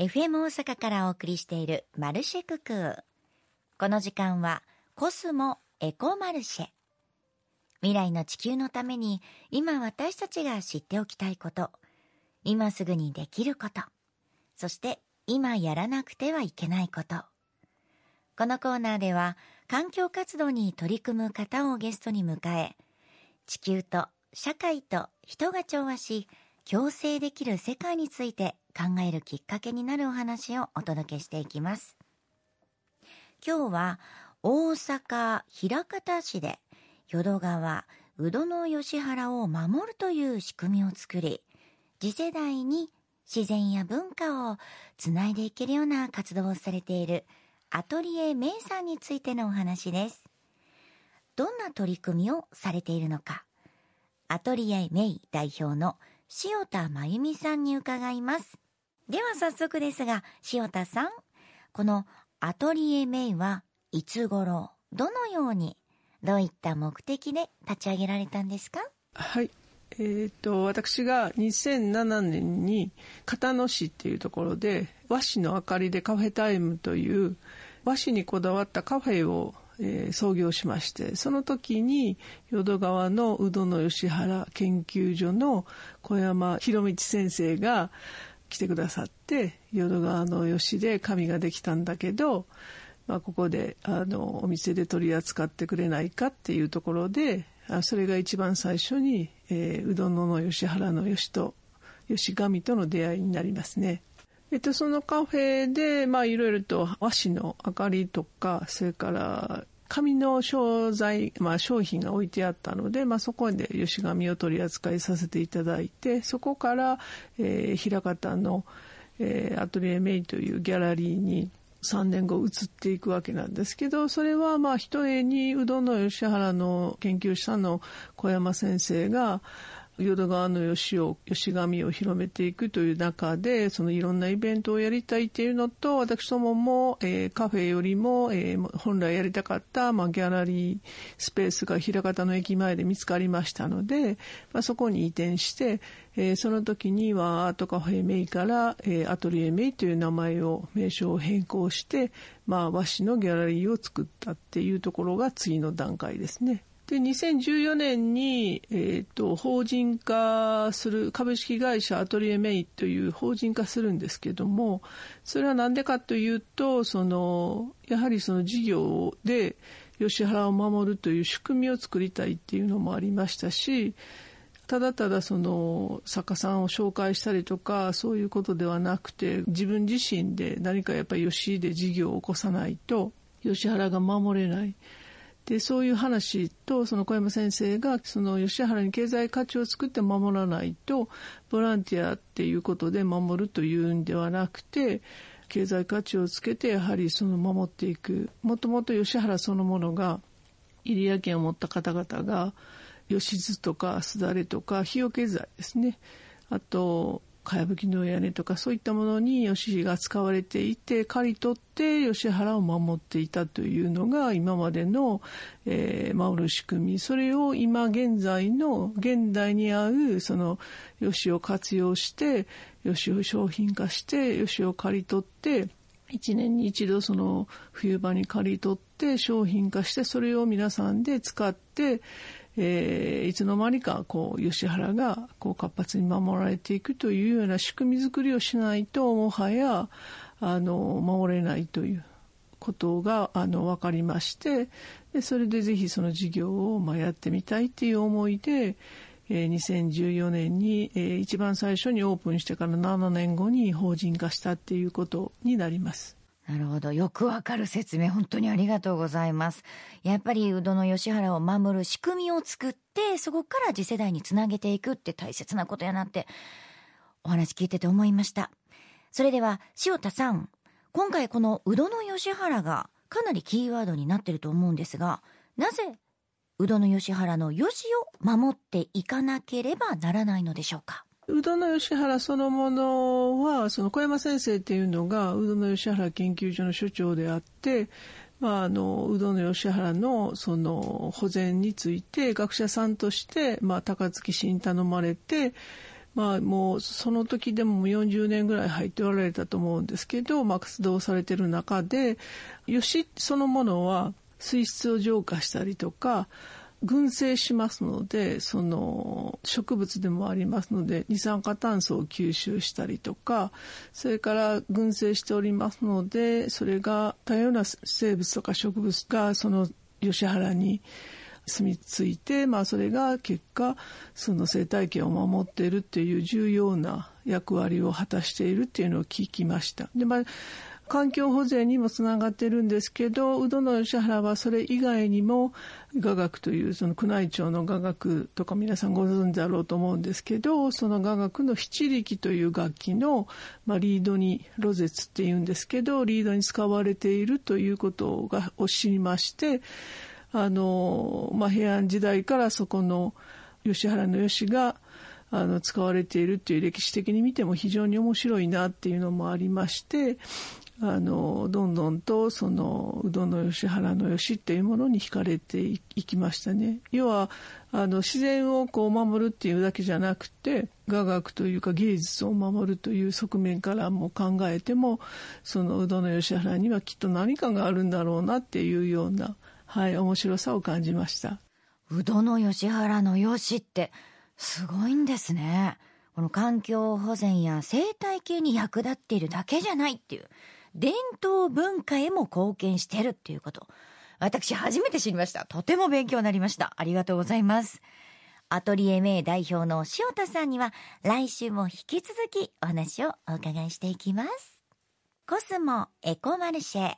FM 大阪からお送りしているマルシェクク。この時間はコスモエコマルシェ。未来の地球のために今私たちが知っておきたいこと、今すぐにできること、そして今やらなくてはいけないこと。このコーナーでは環境活動に取り組む方をゲストに迎え、地球と社会と人が調和し、共生できる世界について考えるきっかけになるお話をお届けしていきます。今日は大阪枚方市で淀川宇戸の吉原を守るという仕組みを作り、次世代に自然や文化をつないでいけるような活動をされているアトリエメイさんについてのお話です。どんな取り組みをされているのか、アトリエメイ代表の塩田真由美さんに伺います。では早速ですが、塩田さん、このアトリエメイはいつ頃、どのように、どういった目的で立ち上げられたんですか？はい。えーと、私が2007年に片野市っていうところで和紙の明かりでカフェタイムという和紙にこだわったカフェをえー、創業しましてその時に淀川の宇戸の吉原研究所の小山博道先生が来てくださって淀川の吉で紙ができたんだけど、まあ、ここであのお店で取り扱ってくれないかっていうところでそれが一番最初に、えー、うどんの吉原の吉と吉神との出会いになりますね。えっと、そのカフェで、まあ、いろいろと和紙の明かりとか、それから紙の商材、まあ、商品が置いてあったので、まあ、そこで吉紙を取り扱いさせていただいてそこから、えー、枚方の、えー、アトリエメイというギャラリーに3年後移っていくわけなんですけどそれはまあひとえにうどんの吉原の研究者の小山先生が淀川の吉を吉神を広めていくという中でそのいろんなイベントをやりたいっていうのと私どもも、えー、カフェよりも、えー、本来やりたかった、まあ、ギャラリースペースが枚方の駅前で見つかりましたので、まあ、そこに移転して、えー、その時にはアートカフェメイから、えー、アトリエメイという名前を名称を変更して、まあ、和紙のギャラリーを作ったっていうところが次の段階ですね。で2014年に、えーと、法人化する株式会社アトリエメイという法人化するんですけどもそれは何でかというとそのやはりその事業で吉原を守るという仕組みを作りたいっていうのもありましたしただただその作家さんを紹介したりとかそういうことではなくて自分自身で何かやっぱり吉井で事業を起こさないと吉原が守れない。でそういう話とその小山先生がその吉原に経済価値を作って守らないとボランティアっていうことで守るというんではなくて経済価値をつけてやはりその守っていく。もともと吉原そのものが入谷県を持った方々が吉津とかすだれとか日よけ材ですね。あとかやぶきの屋根とかそういったものに吉が使われていて刈り取って吉原を守っていたというのが今までの、えー、守る仕組み。それを今現在の現代に合うその吉を活用して吉を商品化して吉を刈り取って1年に一度その冬場に刈り取って商品化してそれを皆さんで使ってえー、いつの間にかこう吉原がこう活発に守られていくというような仕組み作りをしないともはやあの守れないということがあの分かりましてでそれでぜひその事業をまあやってみたいっていう思いで、えー、2014年に、えー、一番最初にオープンしてから7年後に法人化したっていうことになります。なるほど。よくわかる説明、本当にありがとうございます。やっぱり、うどの吉原を守る仕組みを作って、そこから次世代につなげていくって大切なことやなって、お話聞いてて思いました。それでは、塩田さん、今回このうどの吉原がかなりキーワードになってると思うんですが、なぜ、うどの吉原の吉を守っていかなければならないのでしょうか？宇戸の吉原そのものはその小山先生っていうのが宇戸の吉原研究所の所長であって、まあ、あの宇戸の吉原のその保全について学者さんとして、まあ、高槻市に頼まれて、まあもうその時でも40年ぐらい入っておられたと思うんですけど、まあ、活動されてる中で吉そのものは水質を浄化したりとか群生しますのでその植物でもありますので二酸化炭素を吸収したりとかそれから群生しておりますのでそれが多様な生物とか植物がその吉原に住み着いて、まあ、それが結果その生態系を守っているっていう重要な役割を果たしているっていうのを聞きました。でまあ環境保全にもつながってるんですけど宇土の吉原はそれ以外にも雅楽というその宮内庁の雅楽とか皆さんご存知だろうと思うんですけどその雅楽の七力という楽器の、まあ、リードにロゼツっていうんですけどリードに使われているということがを知りましてあの、まあ、平安時代からそこの吉原の吉があの使われているっていう歴史的に見ても非常に面白いなっていうのもありましてあのどんどんとそのうどの吉原の吉っていうものに惹かれていきましたね。要はあの自然をこう守るっていうだけじゃなくて雅楽というか芸術を守るという側面からも考えてもそのうどの吉原にはきっと何かがあるんだろうなっていうような、はい、面白さを感じました。うどの吉原の吉ってすごいんですね。この環境保全や生態系に役立っているだけじゃないっていう。伝統文化へも貢献してるっていうこと。私初めて知りました。とても勉強になりました。ありがとうございます。アトリエ名代表の塩田さんには来週も引き続きお話をお伺いしていきます。コスモエコマルシェ。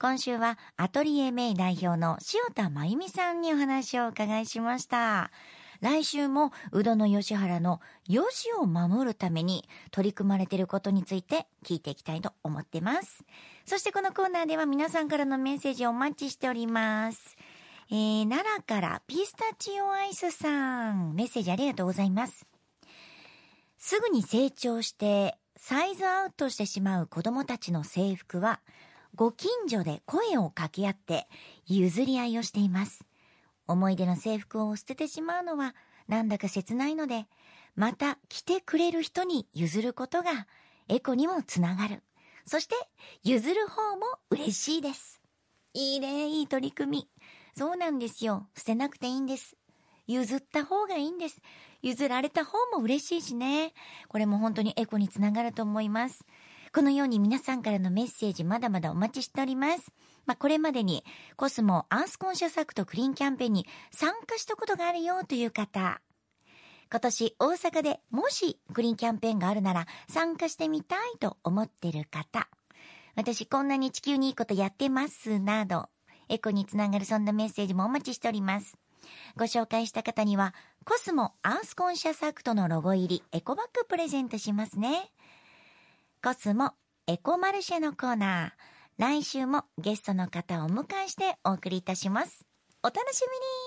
今週はアトリエ名代表の塩田真由美さんにお話をお伺いしました。来週も宇戸の吉原の吉を守るために取り組まれていることについて聞いていきたいと思ってます。そしてこのコーナーでは皆さんからのメッセージをお待ちしております。えー、奈良からピスタチオアイスさん、メッセージありがとうございます。すぐに成長してサイズアウトしてしまう子供たちの制服は、ご近所で声を掛け合って譲り合いをしています。思い出の制服を捨ててしまうのはなんだか切ないので、また着てくれる人に譲ることがエコにもつながる。そして譲る方も嬉しいです。いいね、いい取り組み。そうなんですよ。捨てなくていいんです。譲った方がいいんです。譲られた方も嬉しいしね。これも本当にエコにつながると思います。このように皆さんからのメッセージまだまだお待ちしております。まあ、これまでにコスモアースコンシャスアクトクリーンキャンペーンに参加したことがあるよという方、今年大阪でもしクリーンキャンペーンがあるなら参加してみたいと思ってる方、私こんなに地球にいいことやってますなど、エコにつながるそんなメッセージもお待ちしております。ご紹介した方には、コスモアースコンシャスアクトのロゴ入りエコバッグプレゼントしますね。コスモエコマルシェのコーナー。来週もゲストの方をお迎えしてお送りいたします。お楽しみに